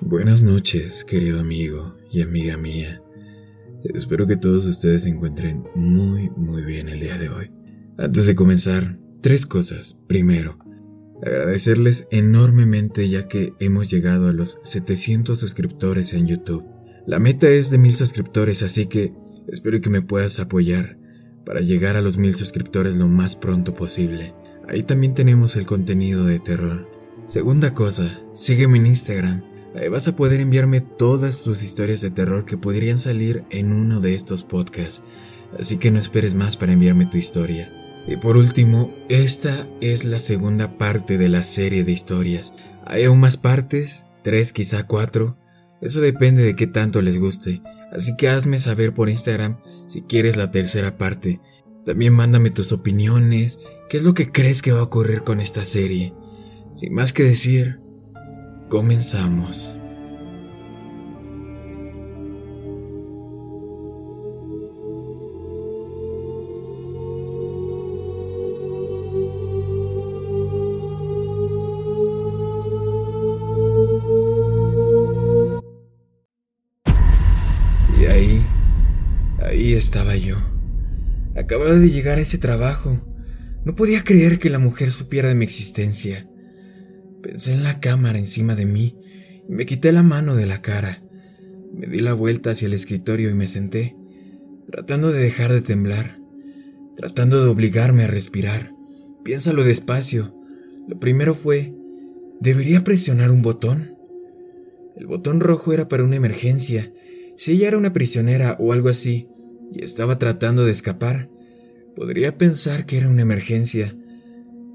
Buenas noches, querido amigo y amiga mía. Espero que todos ustedes se encuentren muy, muy bien el día de hoy. Antes de comenzar, tres cosas. Primero, agradecerles enormemente ya que hemos llegado a los 700 suscriptores en YouTube. La meta es de mil suscriptores, así que espero que me puedas apoyar para llegar a los mil suscriptores lo más pronto posible. Ahí también tenemos el contenido de terror. Segunda cosa, sígueme en Instagram vas a poder enviarme todas tus historias de terror que podrían salir en uno de estos podcasts, así que no esperes más para enviarme tu historia. Y por último, esta es la segunda parte de la serie de historias. Hay aún más partes, tres quizá cuatro, eso depende de qué tanto les guste, así que hazme saber por Instagram si quieres la tercera parte. También mándame tus opiniones, qué es lo que crees que va a ocurrir con esta serie. Sin más que decir, Comenzamos. Y ahí, ahí estaba yo. Acababa de llegar a ese trabajo. No podía creer que la mujer supiera de mi existencia. Pensé en la cámara encima de mí y me quité la mano de la cara. Me di la vuelta hacia el escritorio y me senté, tratando de dejar de temblar, tratando de obligarme a respirar. Piénsalo despacio. Lo primero fue, ¿debería presionar un botón? El botón rojo era para una emergencia. Si ella era una prisionera o algo así y estaba tratando de escapar, podría pensar que era una emergencia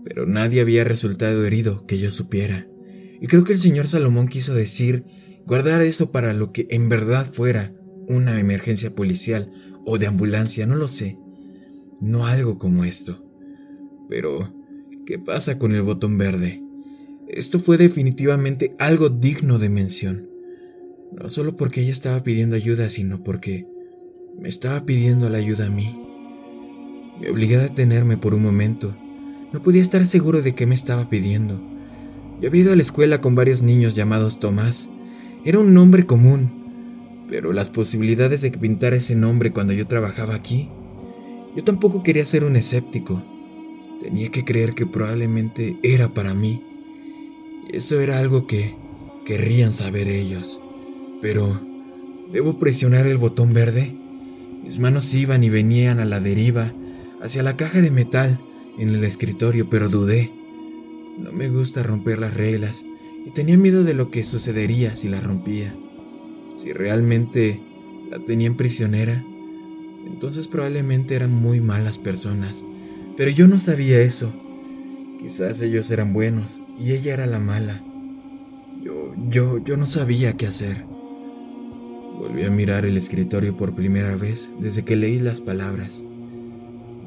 pero nadie había resultado herido que yo supiera. Y creo que el señor Salomón quiso decir guardar eso para lo que en verdad fuera una emergencia policial o de ambulancia, no lo sé. No algo como esto. Pero, ¿qué pasa con el botón verde? Esto fue definitivamente algo digno de mención. No solo porque ella estaba pidiendo ayuda, sino porque me estaba pidiendo la ayuda a mí. Me obligué a detenerme por un momento no podía estar seguro de qué me estaba pidiendo. Yo había ido a la escuela con varios niños llamados Tomás. Era un nombre común, pero las posibilidades de que pintara ese nombre cuando yo trabajaba aquí. Yo tampoco quería ser un escéptico. Tenía que creer que probablemente era para mí. Eso era algo que querrían saber ellos. Pero, ¿debo presionar el botón verde? Mis manos iban y venían a la deriva, hacia la caja de metal en el escritorio, pero dudé. No me gusta romper las reglas y tenía miedo de lo que sucedería si las rompía. Si realmente la tenían prisionera, entonces probablemente eran muy malas personas. Pero yo no sabía eso. Quizás ellos eran buenos y ella era la mala. Yo, yo, yo no sabía qué hacer. Volví a mirar el escritorio por primera vez desde que leí las palabras.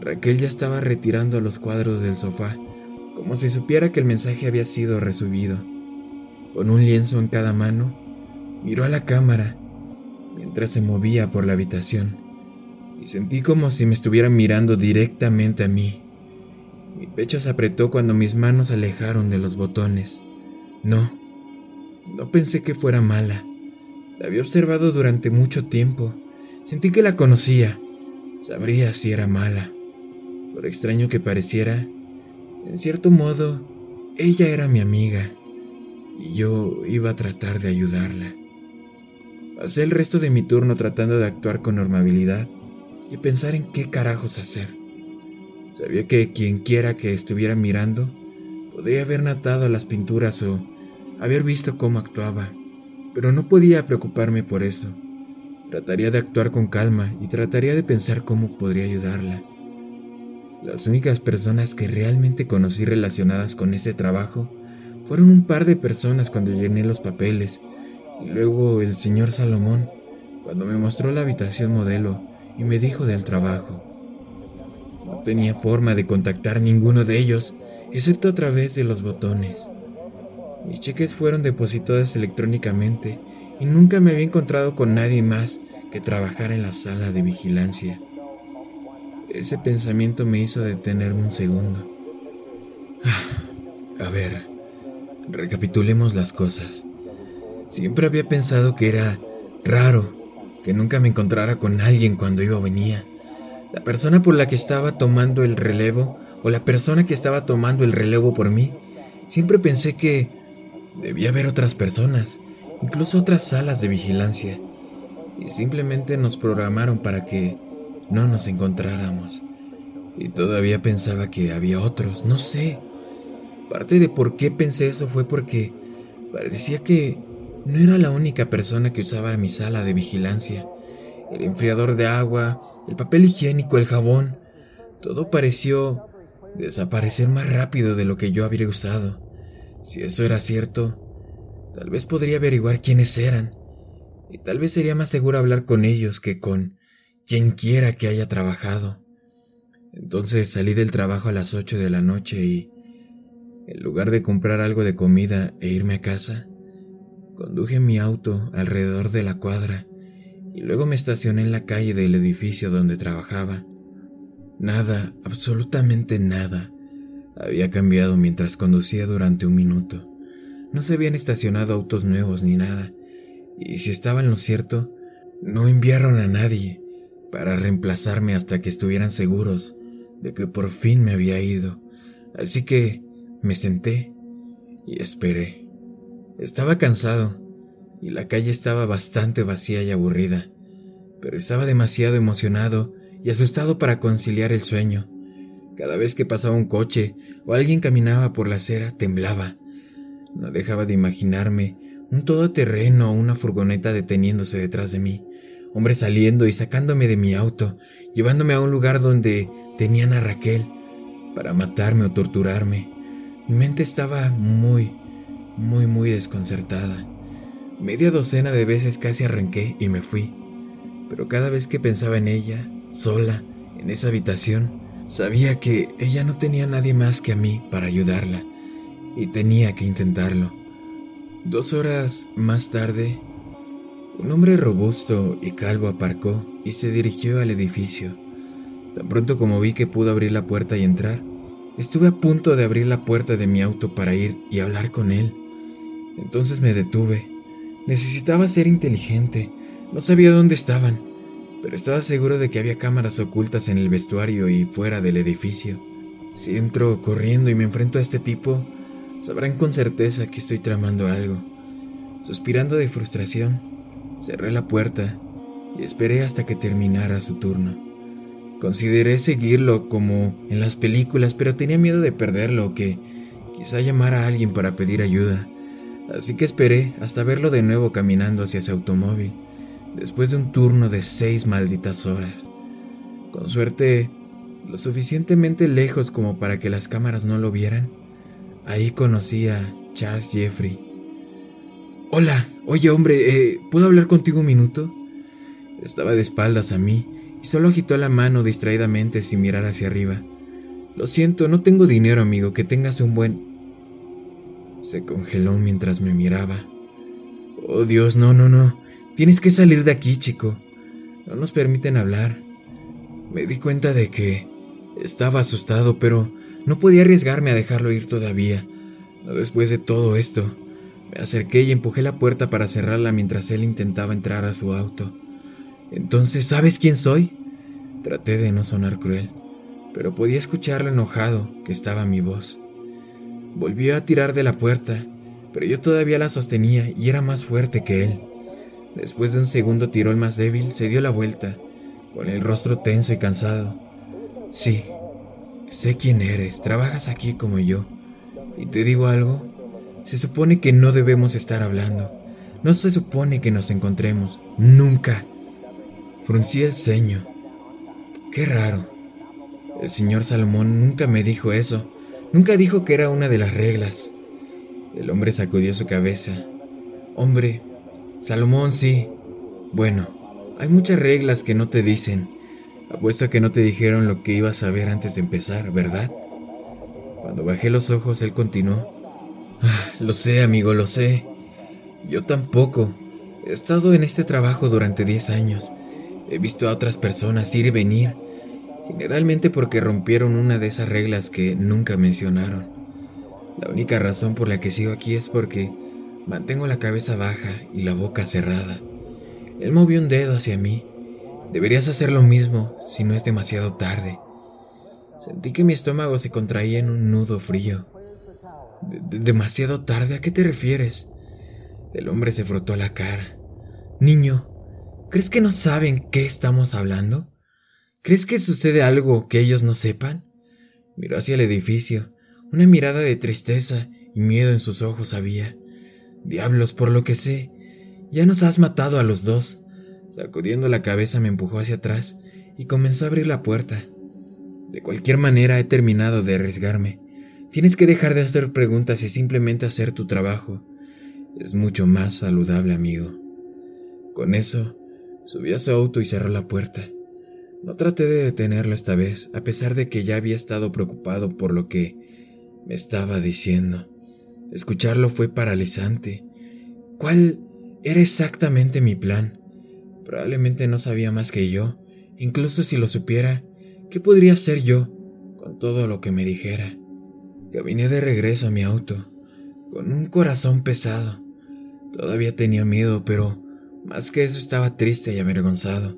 Raquel ya estaba retirando los cuadros del sofá, como si supiera que el mensaje había sido resubido. Con un lienzo en cada mano, miró a la cámara mientras se movía por la habitación y sentí como si me estuvieran mirando directamente a mí. Mi pecho se apretó cuando mis manos se alejaron de los botones. No, no pensé que fuera mala. La había observado durante mucho tiempo. Sentí que la conocía. Sabría si era mala. Por extraño que pareciera, en cierto modo, ella era mi amiga y yo iba a tratar de ayudarla. Pasé el resto de mi turno tratando de actuar con normabilidad y pensar en qué carajos hacer. Sabía que quien quiera que estuviera mirando podría haber natado las pinturas o haber visto cómo actuaba, pero no podía preocuparme por eso. Trataría de actuar con calma y trataría de pensar cómo podría ayudarla. Las únicas personas que realmente conocí relacionadas con ese trabajo Fueron un par de personas cuando llené los papeles, y luego el señor Salomón, cuando me mostró la habitación modelo y me dijo del trabajo. No tenía forma de contactar ninguno de ellos, excepto a través de los botones. Mis cheques fueron depositados electrónicamente y nunca me había encontrado con nadie más que trabajara en la sala de vigilancia. Ese pensamiento me hizo detenerme un segundo. Ah, a ver, recapitulemos las cosas. Siempre había pensado que era raro que nunca me encontrara con alguien cuando iba o venía. La persona por la que estaba tomando el relevo o la persona que estaba tomando el relevo por mí. Siempre pensé que debía haber otras personas, incluso otras salas de vigilancia, y simplemente nos programaron para que no nos encontráramos. Y todavía pensaba que había otros, no sé. Parte de por qué pensé eso fue porque parecía que no era la única persona que usaba mi sala de vigilancia. El enfriador de agua, el papel higiénico, el jabón, todo pareció desaparecer más rápido de lo que yo habría usado. Si eso era cierto, tal vez podría averiguar quiénes eran, y tal vez sería más seguro hablar con ellos que con quien quiera que haya trabajado. Entonces salí del trabajo a las ocho de la noche y, en lugar de comprar algo de comida e irme a casa, Conduje mi auto alrededor de la cuadra y luego me estacioné en la calle del edificio donde trabajaba. Nada, absolutamente nada, había cambiado mientras conducía durante un minuto. No se habían estacionado autos nuevos ni nada, y si estaba en lo cierto, no enviaron a nadie para reemplazarme hasta que estuvieran seguros de que por fin me había ido. Así que me senté y esperé. Estaba cansado y la calle estaba bastante vacía y aburrida, pero estaba demasiado emocionado y asustado para conciliar el sueño. Cada vez que pasaba un coche o alguien caminaba por la acera, temblaba. No dejaba de imaginarme un todoterreno o una furgoneta deteniéndose detrás de mí, hombre saliendo y sacándome de mi auto, llevándome a un lugar donde tenían a Raquel para matarme o torturarme. Mi mente estaba muy, muy muy desconcertada. Media docena de veces casi arranqué y me fui, pero cada vez que pensaba en ella, sola, en esa habitación, sabía que ella no tenía nadie más que a mí para ayudarla, y tenía que intentarlo. Dos horas más tarde, un hombre robusto y calvo aparcó y se dirigió al edificio. Tan pronto como vi que pudo abrir la puerta y entrar, estuve a punto de abrir la puerta de mi auto para ir y hablar con él entonces me detuve. Necesitaba ser inteligente. No sabía dónde estaban, pero estaba seguro de que había cámaras ocultas en el vestuario y fuera del edificio. Si entro corriendo y me enfrento a este tipo, sabrán con certeza que estoy tramando algo. Suspirando de frustración, cerré la puerta y esperé hasta que terminara su turno. Consideré seguirlo como en las películas, pero tenía miedo de perderlo o que quizá llamara a alguien para pedir ayuda. Así que esperé hasta verlo de nuevo caminando hacia su automóvil, después de un turno de seis malditas horas. Con suerte, lo suficientemente lejos como para que las cámaras no lo vieran, ahí conocí a Charles Jeffrey. Hola, oye hombre, eh, ¿puedo hablar contigo un minuto? Estaba de espaldas a mí y solo agitó la mano distraídamente sin mirar hacia arriba. Lo siento, no tengo dinero, amigo, que tengas un buen... Se congeló mientras me miraba. Oh Dios, no, no, no. Tienes que salir de aquí, chico. No nos permiten hablar. Me di cuenta de que estaba asustado, pero no podía arriesgarme a dejarlo ir todavía. Después de todo esto. Me acerqué y empujé la puerta para cerrarla mientras él intentaba entrar a su auto. Entonces, ¿sabes quién soy? Traté de no sonar cruel, pero podía escuchar lo enojado que estaba mi voz. Volvió a tirar de la puerta, pero yo todavía la sostenía y era más fuerte que él. Después de un segundo tiró el más débil, se dio la vuelta, con el rostro tenso y cansado. Sí, sé quién eres, trabajas aquí como yo. Y te digo algo, se supone que no debemos estar hablando. No se supone que nos encontremos, nunca. Fruncí el ceño. Qué raro. El señor Salomón nunca me dijo eso. Nunca dijo que era una de las reglas. El hombre sacudió su cabeza. Hombre, Salomón, sí. Bueno, hay muchas reglas que no te dicen. Apuesto a que no te dijeron lo que ibas a ver antes de empezar, ¿verdad? Cuando bajé los ojos, él continuó. Lo sé, amigo, lo sé. Yo tampoco. He estado en este trabajo durante 10 años. He visto a otras personas ir y venir, generalmente porque rompieron una de esas reglas que nunca mencionaron. La única razón por la que sigo aquí es porque mantengo la cabeza baja y la boca cerrada. Él movió un dedo hacia mí. Deberías hacer lo mismo si no es demasiado tarde. Sentí que mi estómago se contraía en un nudo frío. ¿Demasiado tarde? ¿A qué te refieres? El hombre se frotó la cara. Niño, ¿crees que no saben qué estamos hablando? ¿Crees que sucede algo que ellos no sepan? Miró hacia el edificio. Una mirada de tristeza y miedo en sus ojos había. Diablos, por lo que sé, ya nos has matado a los dos. Sacudiendo la cabeza me empujó hacia atrás y comenzó a abrir la puerta. De cualquier manera he terminado de arriesgarme. Tienes que dejar de hacer preguntas y simplemente hacer tu trabajo. Es mucho más saludable, amigo. Con eso, subí a su auto y cerró la puerta. No traté de detenerlo esta vez, a pesar de que ya había estado preocupado por lo que me estaba diciendo. Escucharlo fue paralizante. ¿Cuál era exactamente mi plan? Probablemente no sabía más que yo. Incluso si lo supiera, ¿qué podría hacer yo con todo lo que me dijera? Caminé de regreso a mi auto, con un corazón pesado. Todavía tenía miedo, pero más que eso estaba triste y avergonzado.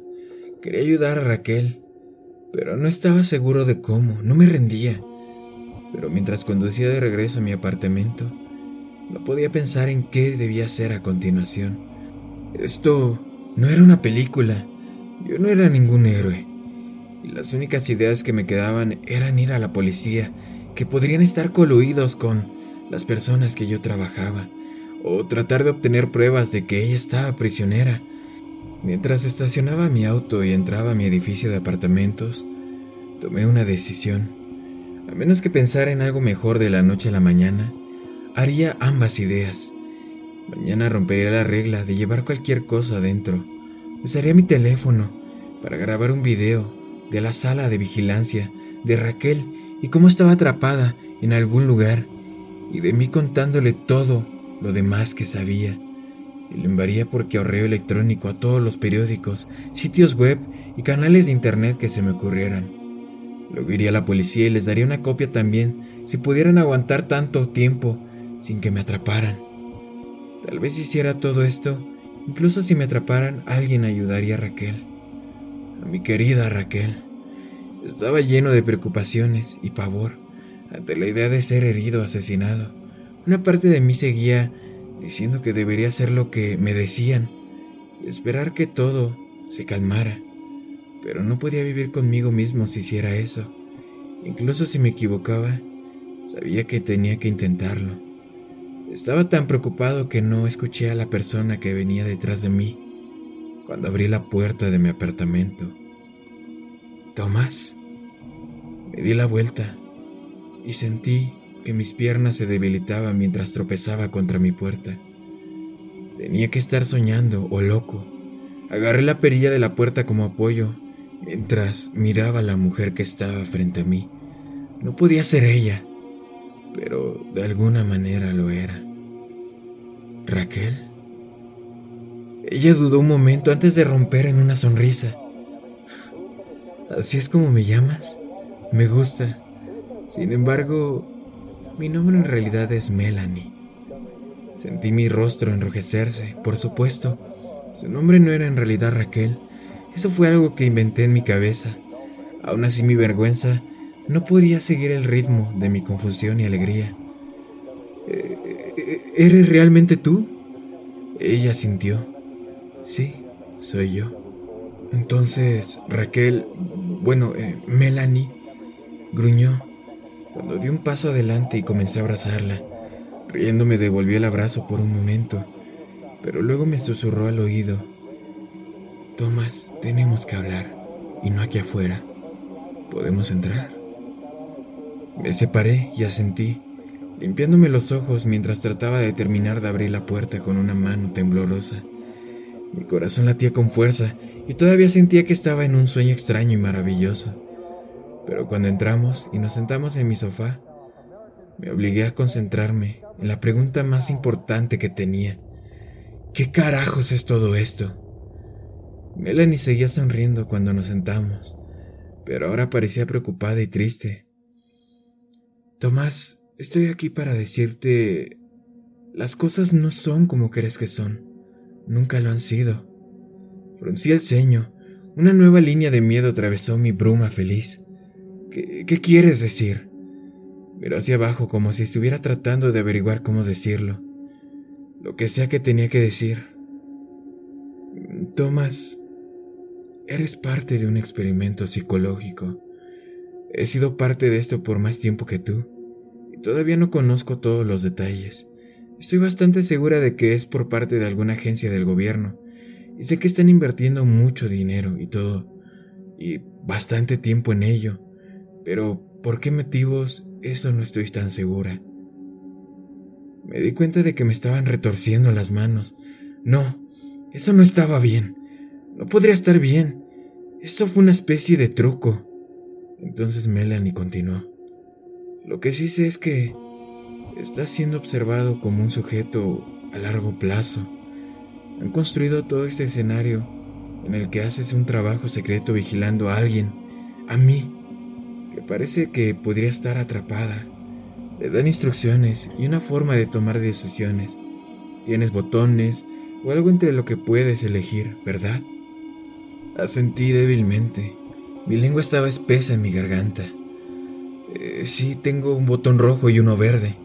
Quería ayudar a Raquel, pero no estaba seguro de cómo, no me rendía. Pero mientras conducía de regreso a mi apartamento, no podía pensar en qué debía hacer a continuación. Esto no era una película. Yo no era ningún héroe. Y las únicas ideas que me quedaban eran ir a la policía, que podrían estar coluidos con las personas que yo trabajaba, o tratar de obtener pruebas de que ella estaba prisionera. Mientras estacionaba mi auto y entraba a mi edificio de apartamentos, tomé una decisión. A menos que pensar en algo mejor de la noche a la mañana, Haría ambas ideas. Mañana rompería la regla de llevar cualquier cosa adentro. Usaría mi teléfono para grabar un video de la sala de vigilancia de Raquel y cómo estaba atrapada en algún lugar y de mí contándole todo lo demás que sabía. Y lo enviaría por correo electrónico a todos los periódicos, sitios web y canales de internet que se me ocurrieran. Luego iría a la policía y les daría una copia también, si pudieran aguantar tanto tiempo sin que me atraparan. Tal vez hiciera todo esto, incluso si me atraparan, alguien ayudaría a Raquel. A mi querida Raquel. Estaba lleno de preocupaciones y pavor ante la idea de ser herido o asesinado. Una parte de mí seguía diciendo que debería hacer lo que me decían esperar que todo se calmara. Pero no podía vivir conmigo mismo si hiciera eso. Incluso si me equivocaba, sabía que tenía que intentarlo. Estaba tan preocupado que no escuché a la persona que venía detrás de mí cuando abrí la puerta de mi apartamento. Tomás. Me di la vuelta y sentí que mis piernas se debilitaban mientras tropezaba contra mi puerta. Tenía que estar soñando o loco. Agarré la perilla de la puerta como apoyo mientras miraba a la mujer que estaba frente a mí. No podía ser ella pero de alguna manera lo era. ¿Raquel? Ella dudó un momento antes de romper en una sonrisa. ¿Así es como me llamas? Me gusta. Sin embargo, mi nombre en realidad es Melanie. Sentí mi rostro enrojecerse, por supuesto. Su nombre no era en realidad Raquel. Eso fue algo que inventé en mi cabeza. Aún así mi vergüenza no podía seguir el ritmo de mi confusión y alegría. Eh, eh, ¿Eres realmente tú? Ella sintió. Sí, soy yo. Entonces, Raquel, bueno, eh, Melanie, gruñó cuando di un paso adelante y comencé a abrazarla. Riendo me devolvió el abrazo por un momento, pero luego me susurró al oído. Tomás, tenemos que hablar, y no aquí afuera. ¿Podemos entrar? Me separé y asentí. limpiándome los ojos mientras trataba de terminar de abrir la puerta con una mano temblorosa. Mi corazón latía con fuerza y todavía sentía que estaba en un sueño extraño y maravilloso. Pero cuando entramos y nos sentamos en mi sofá, me obligué a concentrarme en la pregunta más importante que tenía. ¿Qué carajos es todo esto? Melanie seguía sonriendo cuando nos sentamos, pero ahora parecía preocupada y triste. Tomás, estoy aquí para decirte... Las cosas no son como crees que son. Nunca lo han sido. Fruncí el ceño. Una nueva línea de miedo atravesó mi bruma feliz. ¿Qué, qué quieres decir? Miró hacia abajo como si estuviera tratando de averiguar cómo decirlo. Lo que sea que tenía que decir. Tomás, eres parte de un experimento psicológico. He sido parte de esto por más tiempo que tú, y todavía no conozco todos los detalles. Estoy bastante segura de que es por parte de alguna agencia del gobierno, y sé que están invirtiendo mucho dinero y todo, y bastante tiempo en ello, pero ¿por qué motivos eso no estoy tan segura. Me di cuenta de que me estaban retorciendo las manos. No, eso no estaba bien. No podría estar bien. Esto fue una especie de truco. Entonces Melanie continuó. Lo que sí sé es que está siendo observado como un sujeto a largo plazo. Han construido todo este escenario en el que haces un trabajo secreto vigilando a alguien, a mí, que parece que podría estar atrapada. Le dan instrucciones y una forma de tomar decisiones. Tienes botones o algo entre lo que puedes elegir, ¿verdad? Asentí débilmente. Mi lengua estaba espesa en mi garganta. Eh, sí, tengo un botón rojo y uno verde.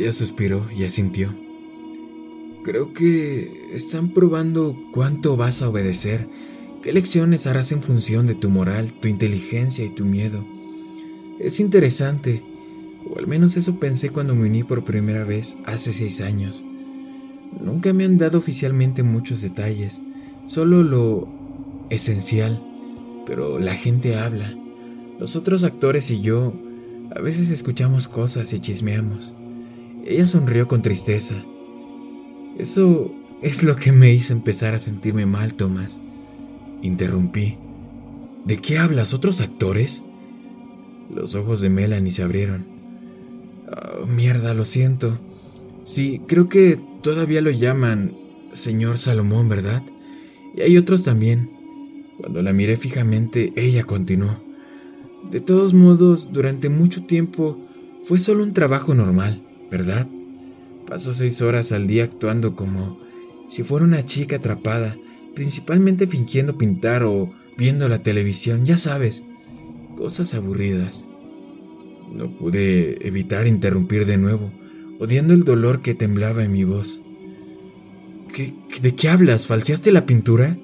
Ella suspiró y asintió. Creo que están probando cuánto vas a obedecer ¿Qué lecciones harás en función de tu moral, tu inteligencia y tu miedo? Es interesante, o al menos eso pensé cuando me uní por primera vez hace seis años. Nunca me han dado oficialmente muchos detalles, solo lo esencial, pero la gente habla. Los otros actores y yo a veces escuchamos cosas y chismeamos. Ella sonrió con tristeza. Eso es lo que me hizo empezar a sentirme mal, Tomás. Interrumpí. ¿De qué hablas? ¿Otros actores? Los ojos de Melanie se abrieron. Oh, mierda, lo siento. Sí, creo que todavía lo llaman señor Salomón, ¿verdad? Y hay otros también. Cuando la miré fijamente, ella continuó. De todos modos, durante mucho tiempo fue solo un trabajo normal, ¿verdad? Paso seis horas al día actuando como si fuera una chica atrapada principalmente fingiendo pintar o viendo la televisión, ya sabes, cosas aburridas. No pude evitar interrumpir de nuevo, odiando el dolor que temblaba en mi voz. ¿Qué, ¿De qué hablas? ¿Falseaste la pintura?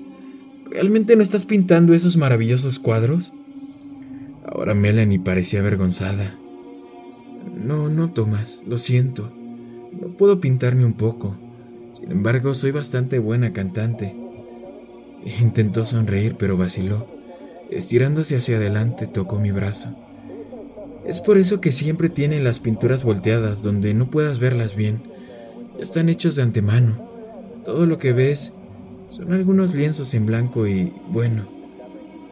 ¿Realmente no estás pintando esos maravillosos cuadros? Ahora Melanie parecía avergonzada. No, no, Tomás, lo siento. No puedo pintarme un poco. Sin embargo, soy bastante buena cantante. Intentó sonreír, pero vaciló. Estirándose hacia adelante, tocó mi brazo. Es por eso que siempre tienen las pinturas volteadas, donde no puedas verlas bien. Ya están hechos de antemano. Todo lo que ves son algunos lienzos en blanco y, bueno,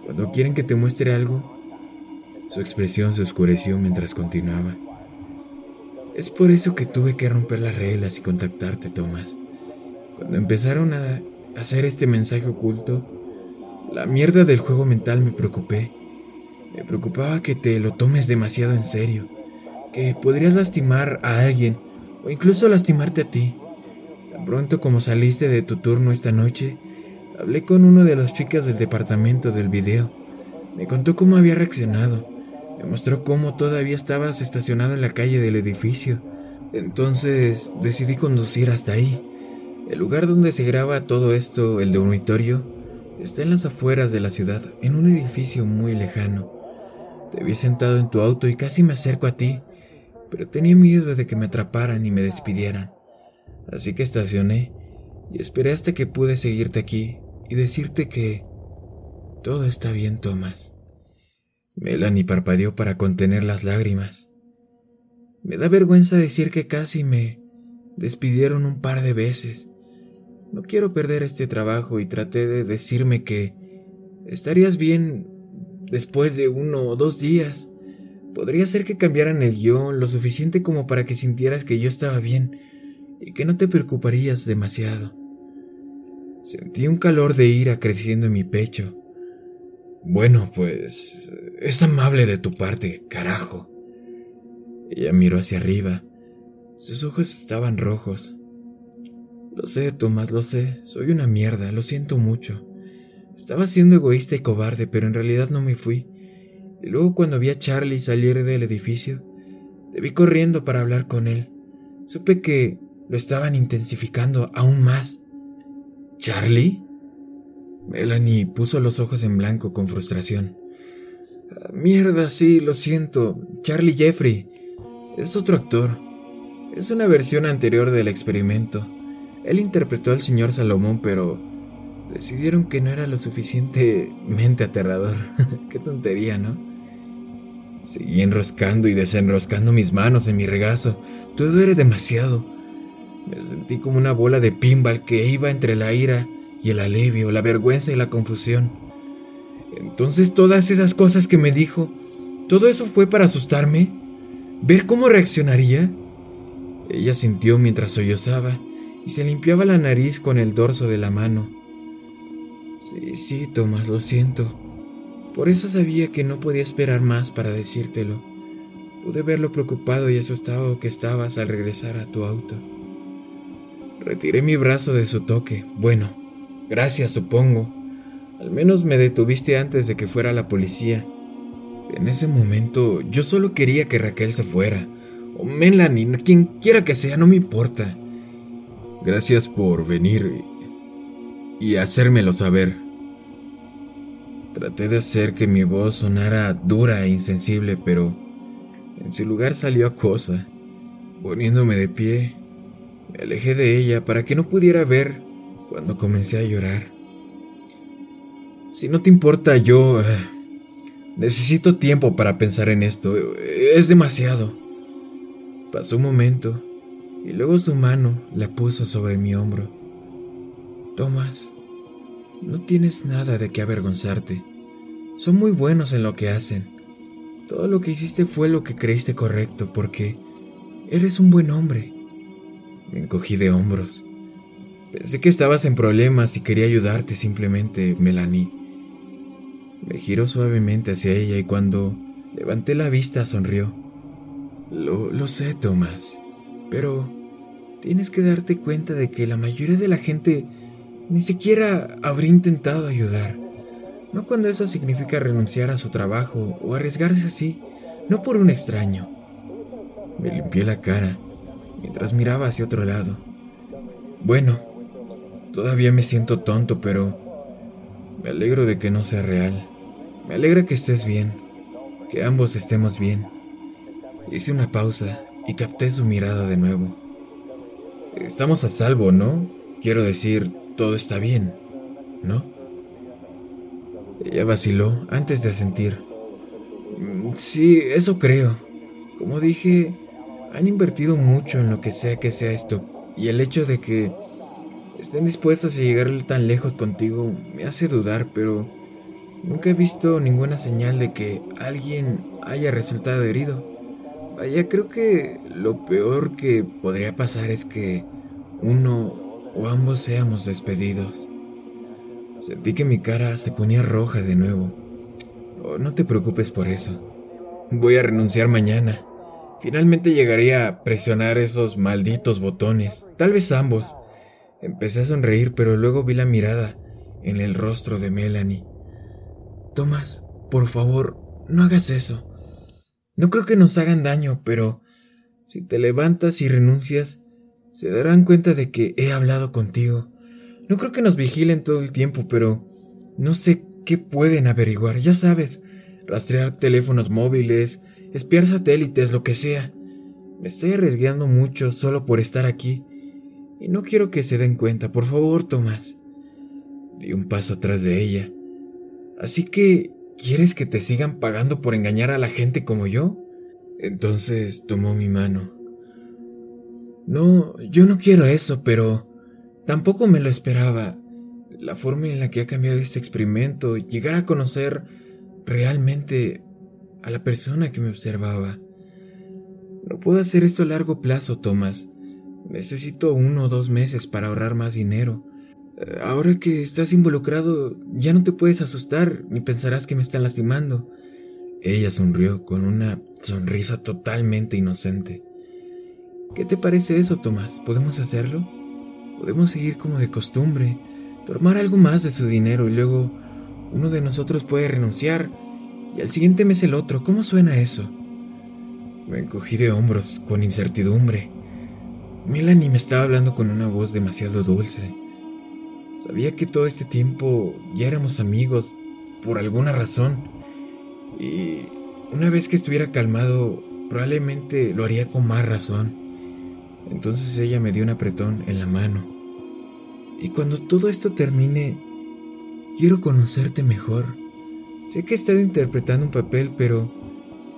cuando quieren que te muestre algo, su expresión se oscureció mientras continuaba. Es por eso que tuve que romper las reglas y contactarte, Tomás. Cuando empezaron a hacer este mensaje oculto, la mierda del juego mental me preocupé. Me preocupaba que te lo tomes demasiado en serio, que podrías lastimar a alguien o incluso lastimarte a ti. Tan pronto como saliste de tu turno esta noche, hablé con uno de las chicas del departamento del video. Me contó cómo había reaccionado. Me mostró cómo todavía estabas estacionado en la calle del edificio. Entonces decidí conducir hasta ahí. El lugar donde se graba todo esto, el dormitorio, está en las afueras de la ciudad, en un edificio muy lejano. Te vi sentado en tu auto y casi me acerco a ti, pero tenía miedo de que me atraparan y me despidieran. Así que estacioné y esperé hasta que pude seguirte aquí y decirte que todo está bien, Tomás. Melanie parpadeó para contener las lágrimas. Me da vergüenza decir que casi me despidieron un par de veces. No quiero perder este trabajo y traté de decirme que estarías bien después de uno o dos días. Podría ser que cambiaran el guion lo suficiente como para que sintieras que yo estaba bien y que no te preocuparías demasiado. Sentí un calor de ira creciendo en mi pecho. Bueno, pues es amable de tu parte, carajo. Ella miró hacia arriba. Sus ojos estaban rojos. Lo sé, Tomás, lo sé. Soy una mierda, lo siento mucho. Estaba siendo egoísta y cobarde, pero en realidad no me fui. Y luego cuando vi a Charlie salir del edificio, vi corriendo para hablar con él. Supe que lo estaban intensificando aún más. ¿Charlie? Melanie puso los ojos en blanco con frustración. Ah, mierda, sí, lo siento. Charlie Jeffrey. Es otro actor. Es una versión anterior del experimento. Él interpretó al señor Salomón, pero decidieron que no era lo suficientemente aterrador. Qué tontería, ¿no? Seguí enroscando y desenroscando mis manos en mi regazo. Todo era demasiado. Me sentí como una bola de pinball que iba entre la ira y el alivio, la vergüenza y la confusión. Entonces todas esas cosas que me dijo, ¿todo eso fue para asustarme? ¿Ver cómo reaccionaría? Ella sintió mientras sollozaba y se limpiaba la nariz con el dorso de la mano. Sí, sí, Tomás, lo siento. Por eso sabía que no podía esperar más para decírtelo. Pude ver lo preocupado y asustado que estabas al regresar a tu auto. Retiré mi brazo de su toque. Bueno, gracias, supongo. Al menos me detuviste antes de que fuera la policía. En ese momento yo solo quería que Raquel se fuera. O Melanie, quien quiera que sea, no me importa. Gracias por venir y hacérmelo saber. Traté de hacer que mi voz sonara dura e insensible, pero en su lugar salió acosa. Poniéndome de pie, me alejé de ella para que no pudiera ver cuando comencé a llorar. Si no te importa, yo... Eh, necesito tiempo para pensar en esto. Es demasiado. Pasó un momento y luego su mano la puso sobre mi hombro. Tomás, no tienes nada de qué avergonzarte. Son muy buenos en lo que hacen. Todo lo que hiciste fue lo que creíste correcto porque eres un buen hombre. Me encogí de hombros. Pensé que estabas en problemas y quería ayudarte simplemente, Melanie. Me giró suavemente hacia ella y cuando levanté la vista sonrió. Lo, lo sé, Tomás, pero tienes que darte cuenta de que la mayoría de la gente ni siquiera habría intentado ayudar. No cuando eso significa renunciar a su trabajo o arriesgarse así, no por un extraño. Me limpié la cara mientras miraba hacia otro lado. Bueno, todavía me siento tonto, pero me alegro de que no sea real. Me alegra que estés bien, que ambos estemos bien. Hice una pausa y capté su mirada de nuevo. Estamos a salvo, ¿no? Quiero decir, todo está bien, ¿no? Ella vaciló antes de asentir. Mm, sí, eso creo. Como dije, han invertido mucho en lo que sea que sea esto, y el hecho de que estén dispuestos a llegar tan lejos contigo me hace dudar, pero nunca he visto ninguna señal de que alguien haya resultado herido. Vaya, creo que lo peor que podría pasar es que uno o ambos seamos despedidos. Sentí que mi cara se ponía roja de nuevo. Oh, no te preocupes por eso. Voy a renunciar mañana. Finalmente llegaré a presionar esos malditos botones, tal vez ambos. Empecé a sonreír, pero luego vi la mirada en el rostro de Melanie. Tomás, por favor, no hagas eso. No creo que nos hagan daño, pero si te levantas y renuncias, se darán cuenta de que he hablado contigo. No creo que nos vigilen todo el tiempo, pero no sé qué pueden averiguar, ya sabes, rastrear teléfonos móviles, espiar satélites, lo que sea. Me estoy arriesgando mucho solo por estar aquí. Y no quiero que se den cuenta, por favor, Tomás. Di un paso atrás de ella. Así que ¿Quieres que te sigan pagando por engañar a la gente como yo? Entonces tomó mi mano. No, yo no quiero eso, pero tampoco me lo esperaba. La forma en la que ha cambiado este experimento, llegar a conocer realmente a la persona que me observaba. No puedo hacer esto a largo plazo, Thomas. Necesito uno o dos meses para ahorrar más dinero. Eh, ahora que estás involucrado, ya no te puedes asustar ni pensarás que me están lastimando. Ella sonrió con una sonrisa totalmente inocente. ¿Qué te parece eso, Tomás? ¿Podemos hacerlo? Podemos seguir como de costumbre, tomar algo más de su dinero y luego uno de nosotros puede renunciar y al siguiente mes el otro. ¿Cómo suena eso? Me encogí de hombros con incertidumbre. Melanie me estaba hablando con una voz demasiado dulce. Sabía que todo este tiempo ya éramos amigos por alguna razón. Y una vez que estuviera calmado, probablemente lo haría con más razón. Entonces ella me dio un apretón en la mano. Y cuando todo esto termine, quiero conocerte mejor. Sé que he estado interpretando un papel, pero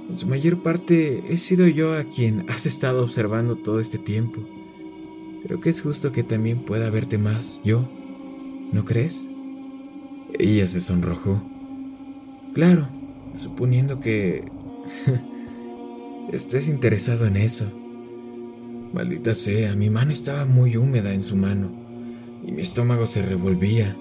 en su mayor parte he sido yo a quien has estado observando todo este tiempo. Creo que es justo que también pueda verte más yo ¿No crees? Ella se sonrojó. Claro, suponiendo que estés interesado en eso. Maldita sea, mi mano estaba muy húmeda en su mano y mi estómago se revolvía.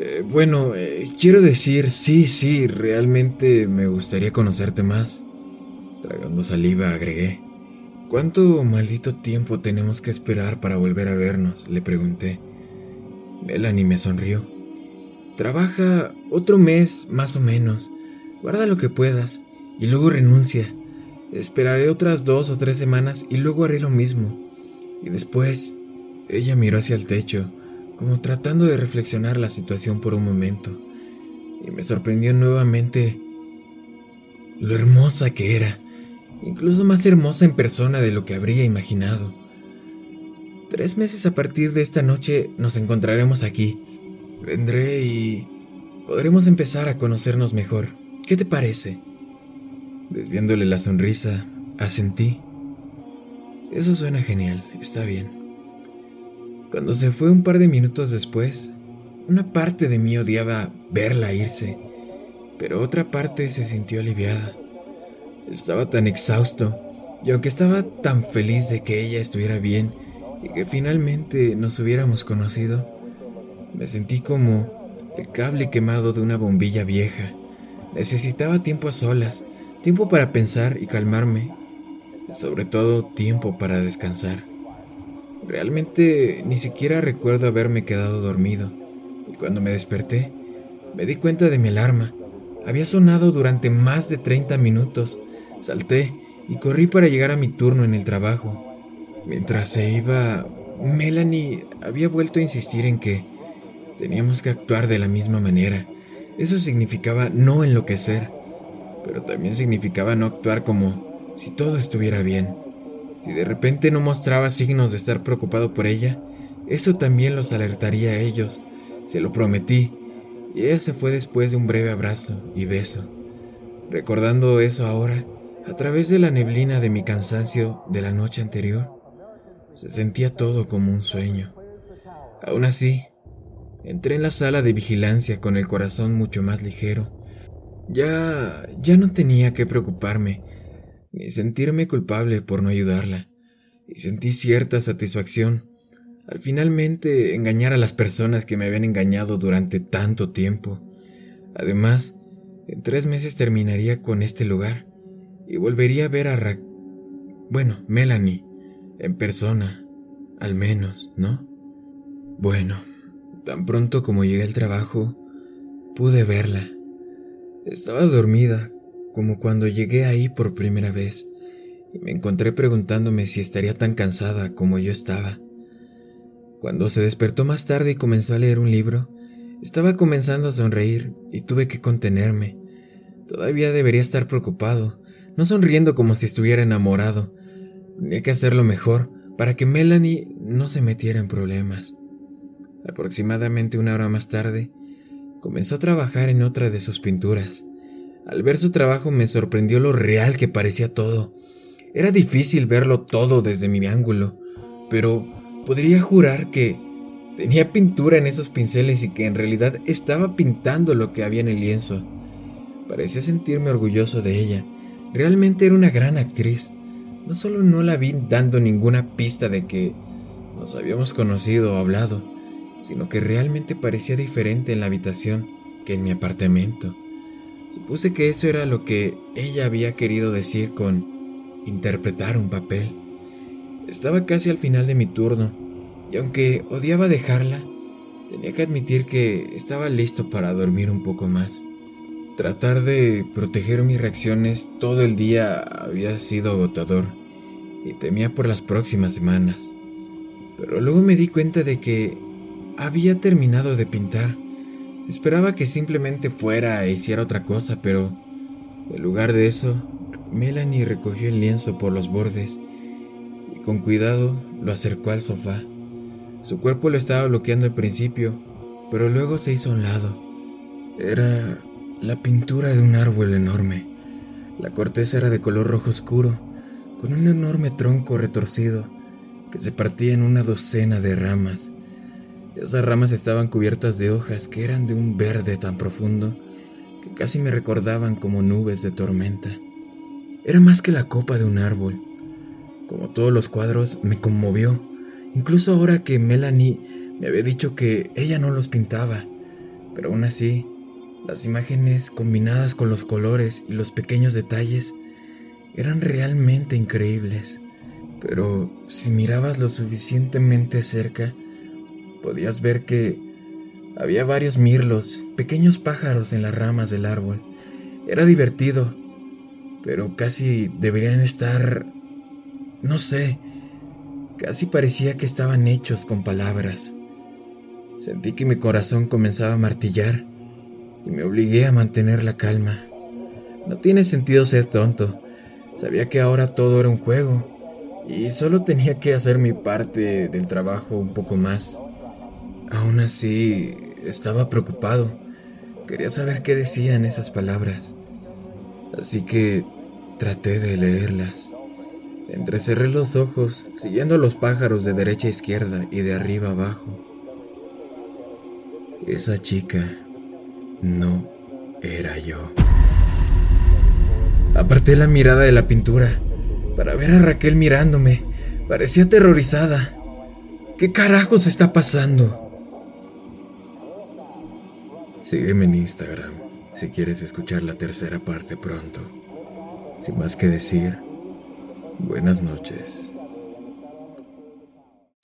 Eh, bueno, eh, quiero decir, sí, sí, realmente me gustaría conocerte más. Tragando saliva, agregué. ¿Cuánto maldito tiempo tenemos que esperar para volver a vernos? Le pregunté. Melanie me sonrió. Trabaja otro mes más o menos. Guarda lo que puedas y luego renuncia. Esperaré otras dos o tres semanas y luego haré lo mismo. Y después, ella miró hacia el techo, como tratando de reflexionar la situación por un momento. Y me sorprendió nuevamente lo hermosa que era, incluso más hermosa en persona de lo que habría imaginado. Tres meses a partir de esta noche nos encontraremos aquí. Vendré y podremos empezar a conocernos mejor. ¿Qué te parece? Desviándole la sonrisa, asentí. Eso suena genial, está bien. Cuando se fue un par de minutos después, una parte de mí odiaba verla irse, pero otra parte se sintió aliviada. Estaba tan exhausto, y aunque estaba tan feliz de que ella estuviera bien, y que finalmente nos hubiéramos conocido, me sentí como el cable quemado de una bombilla vieja. Necesitaba tiempo a solas, tiempo para pensar y calmarme, sobre todo tiempo para descansar. Realmente ni siquiera recuerdo haberme quedado dormido, y cuando me desperté, me di cuenta de mi alarma. Había sonado durante más de 30 minutos. Salté y corrí para llegar a mi turno en el trabajo. Mientras se iba, Melanie había vuelto a insistir en que teníamos que actuar de la misma manera. Eso significaba no enloquecer, pero también significaba no actuar como si todo estuviera bien. Si de repente no mostraba signos de estar preocupado por ella, eso también los alertaría a ellos. Se lo prometí, y ella se fue después de un breve abrazo y beso. Recordando eso ahora, a través de la neblina de mi cansancio de la noche anterior, se sentía todo como un sueño. Aún así, entré en la sala de vigilancia con el corazón mucho más ligero. Ya, ya no tenía que preocuparme, ni sentirme culpable por no ayudarla, y sentí cierta satisfacción al finalmente engañar a las personas que me habían engañado durante tanto tiempo. Además, en tres meses terminaría con este lugar y volvería a ver a Ra bueno, Melanie, en persona, al menos, ¿no? Bueno, tan pronto como llegué al trabajo, pude verla. Estaba dormida, como cuando llegué ahí por primera vez, y me encontré preguntándome si estaría tan cansada como yo estaba. Cuando se despertó más tarde y comenzó a leer un libro, estaba comenzando a sonreír y tuve que contenerme. Todavía debería estar preocupado, no sonriendo como si estuviera enamorado, Tenía que hacerlo mejor para que Melanie no se metiera en problemas. Aproximadamente una hora más tarde, comenzó a trabajar en otra de sus pinturas. Al ver su trabajo me sorprendió lo real que parecía todo. Era difícil verlo todo desde mi ángulo, pero podría jurar que tenía pintura en esos pinceles y que en realidad estaba pintando lo que había en el lienzo. Parecía sentirme orgulloso de ella. Realmente era una gran actriz. No solo no la vi dando ninguna pista de que nos habíamos conocido o hablado, sino que realmente parecía diferente en la habitación que en mi apartamento. Supuse que eso era lo que ella había querido decir con interpretar un papel. Estaba casi al final de mi turno, y aunque odiaba dejarla, tenía que admitir que estaba listo para dormir un poco más. Tratar de proteger mis reacciones todo el día había sido agotador, y temía por las próximas semanas. Pero luego me di cuenta de que había terminado de pintar. Esperaba que simplemente fuera e hiciera otra cosa, pero en lugar de eso, Melanie recogió el lienzo por los bordes y con cuidado lo acercó al sofá. Su cuerpo lo estaba bloqueando al principio, pero luego se hizo a un lado. Era la pintura de un árbol enorme. La corteza era de color rojo oscuro, con un enorme tronco retorcido que se partía en una docena de ramas. Esas ramas estaban cubiertas de hojas que eran de un verde tan profundo que casi me recordaban como nubes de tormenta. Era más que la copa de un árbol. Como todos los cuadros, me conmovió, incluso ahora que Melanie me había dicho que ella no los pintaba, pero aún así, las imágenes combinadas con los colores y los pequeños detalles eran realmente increíbles. Pero si mirabas lo suficientemente cerca, podías ver que había varios mirlos, pequeños pájaros en las ramas del árbol. Era divertido, pero casi deberían estar... no sé, casi parecía que estaban hechos con palabras. Sentí que mi corazón comenzaba a martillar y me obligué a mantener la calma. No tiene sentido ser tonto. Sabía que ahora todo era un juego y solo tenía que hacer mi parte del trabajo un poco más. Aún así, estaba preocupado. Quería saber qué decían esas palabras. Así que traté de leerlas. Entrecerré los ojos, siguiendo los pájaros de derecha a izquierda y de arriba a abajo. Esa chica no era yo. Aparté la mirada de la pintura para ver a Raquel mirándome. Parecía aterrorizada. ¿Qué carajos está pasando? Sígueme en Instagram si quieres escuchar la tercera parte pronto. Sin más que decir, buenas noches.